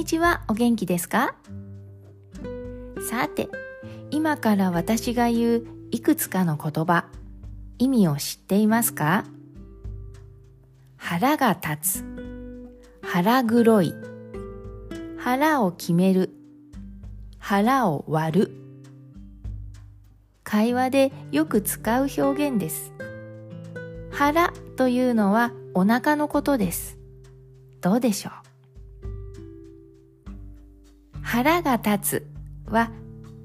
にちは、お元気ですか？さて、今から私が言ういくつかの言葉、意味を知っていますか？腹が立つ、腹黒い、腹を決める、腹を割る。会話でよく使う表現です。腹というのはお腹のことです。どうでしょう？腹が立つは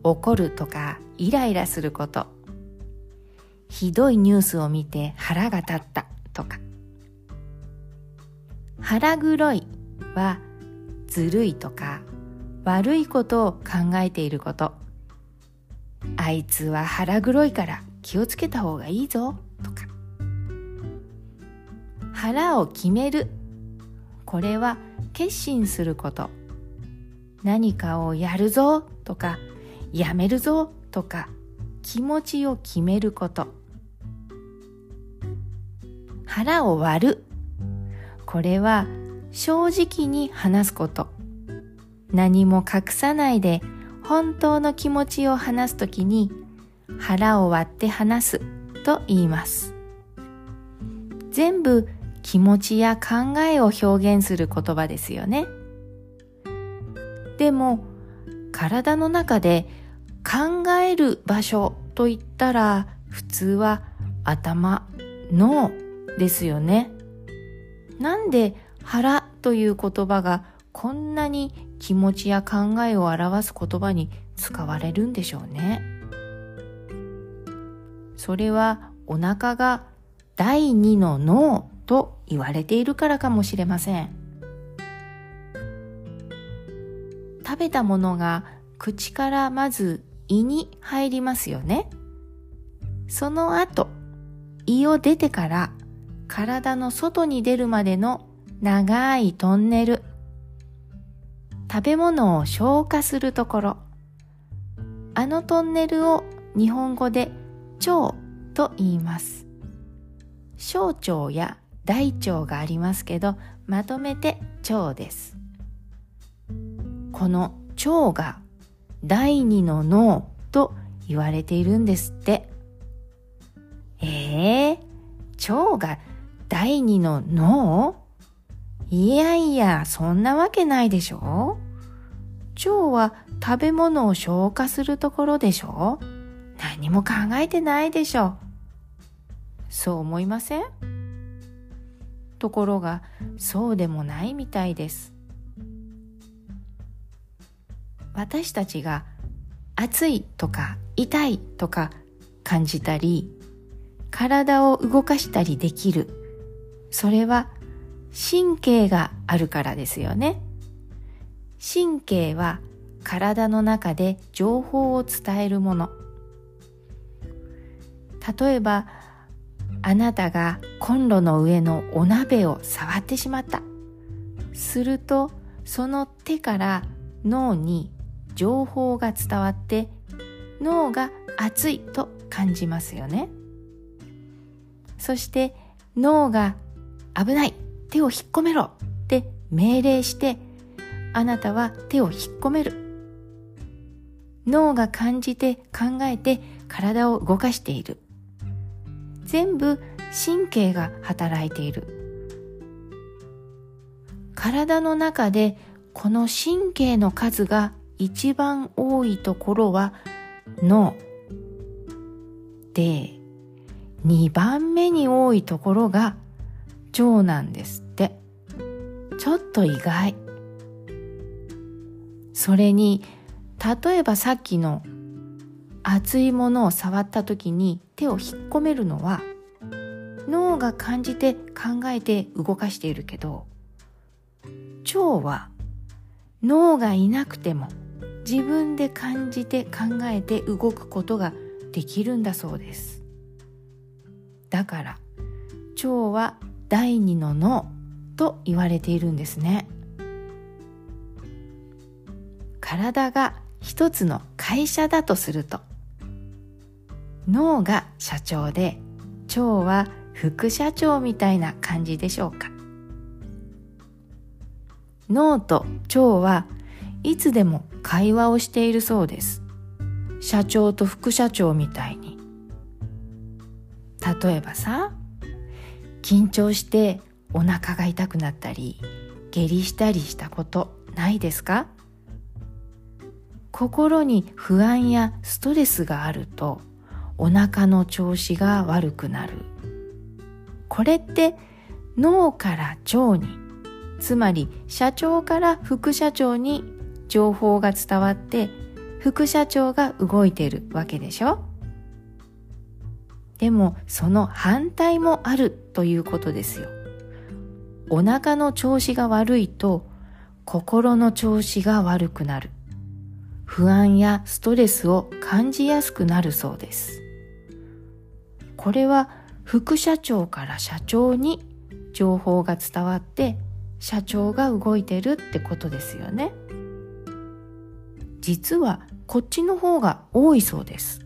怒るとかイライラすること。ひどいニュースを見て腹が立ったとか。腹黒いはずるいとか悪いことを考えていること。あいつは腹黒いから気をつけた方がいいぞとか。腹を決める。これは決心すること。何かをやるぞとか、やめるぞとか、気持ちを決めること。腹を割る。これは正直に話すこと。何も隠さないで本当の気持ちを話すときに腹を割って話すと言います。全部気持ちや考えを表現する言葉ですよね。でも体の中で考える場所と言ったら普通は頭、脳ですよね。なんで腹という言葉がこんなに気持ちや考えを表す言葉に使われるんでしょうね。それはお腹が第二の脳と言われているからかもしれません食べたものが口からまず胃に入りますよね。その後胃を出てから体の外に出るまでの長いトンネル。食べ物を消化するところ。あのトンネルを日本語で腸と言います。小腸や大腸がありますけどまとめて腸です。この腸が第二の脳と言われているんですって。ええー、腸が第二の脳？いやいやそんなわけないでしょ。腸は食べ物を消化するところでしょ。何も考えてないでしょ。そう思いません？ところがそうでもないみたいです。私たちが暑いとか痛いとか感じたり体を動かしたりできる。それは神経があるからですよね。神経は体の中で情報を伝えるもの。例えばあなたがコンロの上のお鍋を触ってしまった。すると、その手から脳に情報が伝わって脳が熱いと感じますよね。そして脳が危ない手を引っ込めろって命令してあなたは手を引っ込める。脳が感じて考えて体を動かしている。全部神経が働いている体の中でこの神経の数が一番多いところは脳で2番目に多いところが腸なんですって。ちょっと意外。それに例えばさっきの熱いものを触った時に手を引っ込めるのは脳が感じて考えて動かしているけど腸は脳がいなくても自分で感じて考えて動くことができるんだそうです。だから腸は第二の脳と言われているんですね。体が一つの会社だとすると脳が社長で腸は副社長みたいな感じでしょうか。脳と腸はいつでも会話をしているそうです。社長と副社長みたいに。例えばさ緊張してお腹が痛くなったり下痢したりしたことないですか？心に不安やストレスがあるとお腹の調子が悪くなる。これって脳から腸につまり社長から副社長に情報が伝わって副社長が動いてるわけでしょ？でもその反対もあるということですよ。お腹の調子が悪いと心の調子が悪くなる。不安やストレスを感じやすくなるそうです。これは副社長から社長に情報が伝わって社長が動いてるってことですよね。実はこっちの方が多いそうです。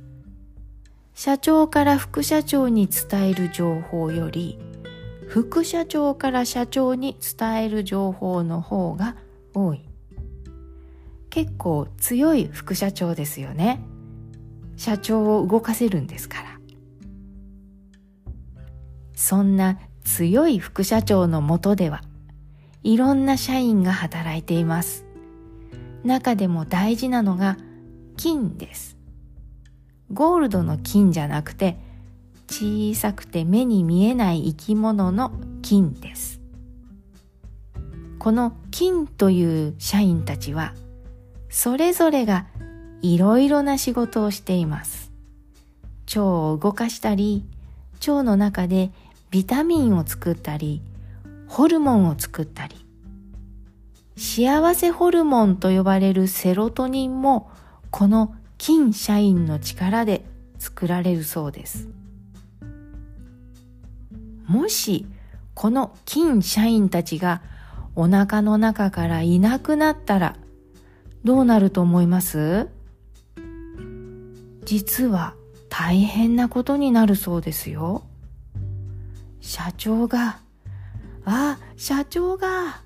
社長から副社長に伝える情報より副社長から社長に伝える情報の方が多い。結構強い副社長ですよね。社長を動かせるんですから。そんな強い副社長のもとではいろんな社員が働いています。中でも大事なのが金です。ゴールドの金じゃなくて小さくて目に見えない生き物の金です。この金という社員たちはそれぞれがいろいろな仕事をしています。腸を動かしたり腸の中でビタミンを作ったりホルモンを作ったり幸せホルモンと呼ばれるセロトニンもこの金社員の力で作られるそうです。もしこの金社員たちがお腹の中からいなくなったらどうなると思います？実は大変なことになるそうですよ。社長が、あ、社長が、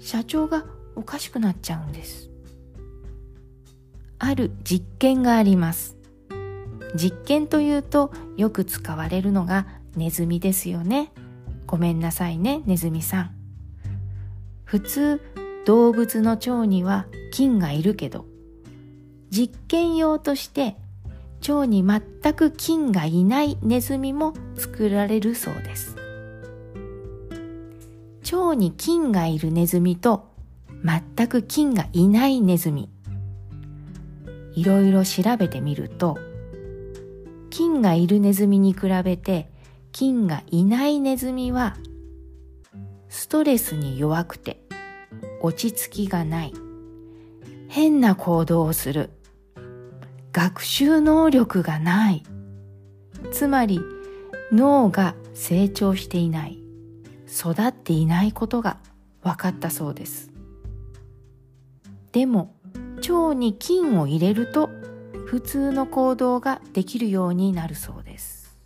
社長がおかしくなっちゃうんです。ある実験があります。実験というとよく使われるのがネズミですよね。ごめんなさいね、ネズミさん。普通、動物の腸には菌がいるけど、実験用として腸に全く菌がいないネズミも作られるそうです腸に菌がいるネズミと全く菌がいないネズミ。いろいろ調べてみると菌がいるネズミに比べて菌がいないネズミはストレスに弱くて落ち着きがない。変な行動をする。学習能力がない。つまり脳が成長していない。育っていないことが分かったそうです。でも腸に菌を入れると普通の行動ができるようになるそうです。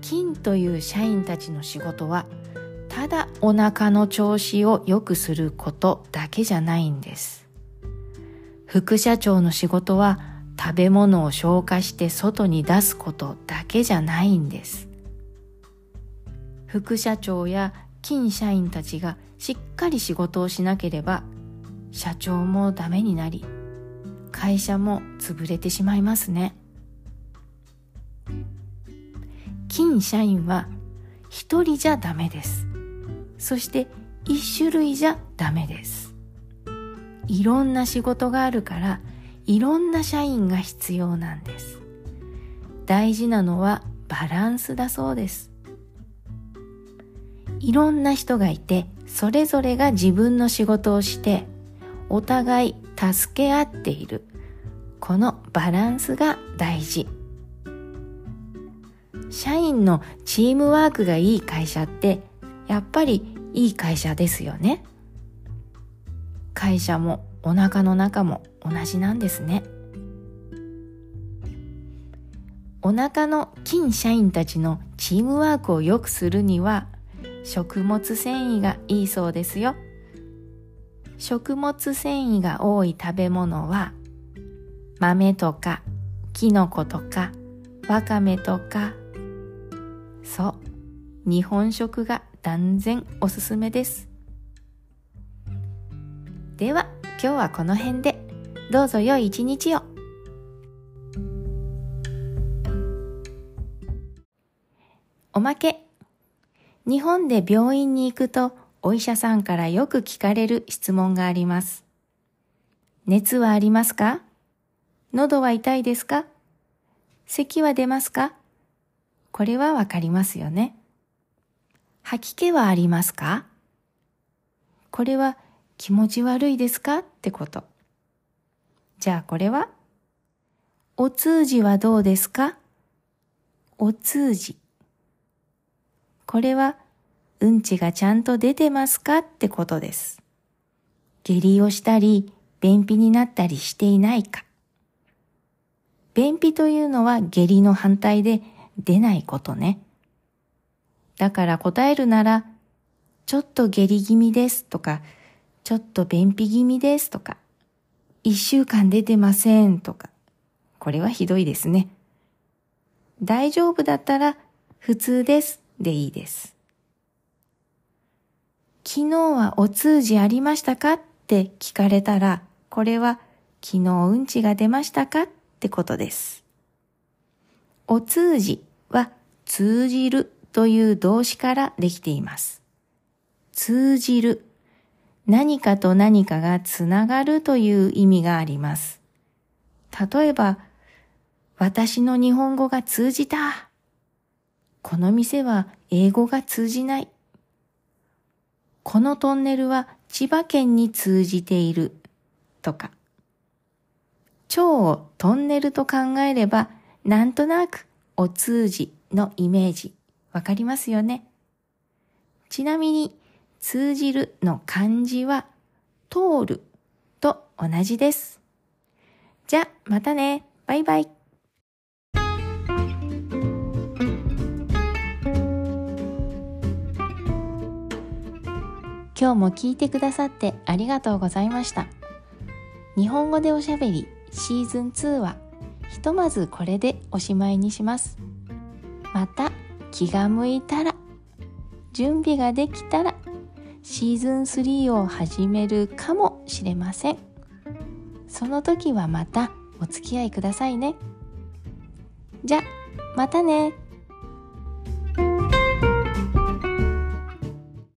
菌という社員たちの仕事はただお腹の調子を良くすることだけじゃないんです。副社長の仕事は食べ物を消化して外に出すことだけじゃないんです。副社長や金社員たちがしっかり仕事をしなければ社長もダメになり会社も潰れてしまいますね。金社員は一人じゃダメです。そして一種類じゃダメです。いろんな仕事があるからいろんな社員が必要なんです大事なのはバランスだそうですいろんな人がいてそれぞれが自分の仕事をしてお互い助け合っている。このバランスが大事。社員のチームワークがいい会社ってやっぱりいい会社ですよね。会社もお腹の中も同じなんですね。お腹の金社員たちのチームワークを良くするには食物繊維がいいそうですよ。食物繊維が多い食べ物は豆とかきのことかわかめとか。そう。日本食が断然おすすめです。では今日はこの辺で。どうぞ良い一日を。おまけ。日本で病院に行くとお医者さんからよく聞かれる質問があります。熱はありますか？喉は痛いですか？咳は出ますか？これはわかりますよね。吐き気はありますか？これは気持ち悪いですか？ってこと。じゃあこれは？お通じはどうですか？お通じ。これはうんちがちゃんと出てますかってことです。下痢をしたり、便秘になったりしていないか。便秘というのは下痢の反対で出ないことね。だから答えるなら、ちょっと下痢気味ですとか、ちょっと便秘気味ですとか、一週間出てませんとか、これはひどいですね。大丈夫だったら普通ですでいいです。昨日はお通じありましたかって聞かれたら、これは昨日うんちが出ましたかってことです。お通じは通じるという動詞からできています。通じる。何かと何かがつながるという意味があります。例えば、私の日本語が通じた。この店は英語が通じない。このトンネルは千葉県に通じているとか、蝶をトンネルと考えれば、なんとなくお通じのイメージわかりますよね？ちなみに、通じるの漢字は、通ると同じです。じゃ、またね。バイバイ。今日も聞いてくださってありがとうございました。日本語でおしゃべりシーズン2はひとまずこれでおしまいにします。また気が向いたら準備ができたらシーズン3を始めるかもしれません。その時はまたお付き合いくださいね。じゃ、またね。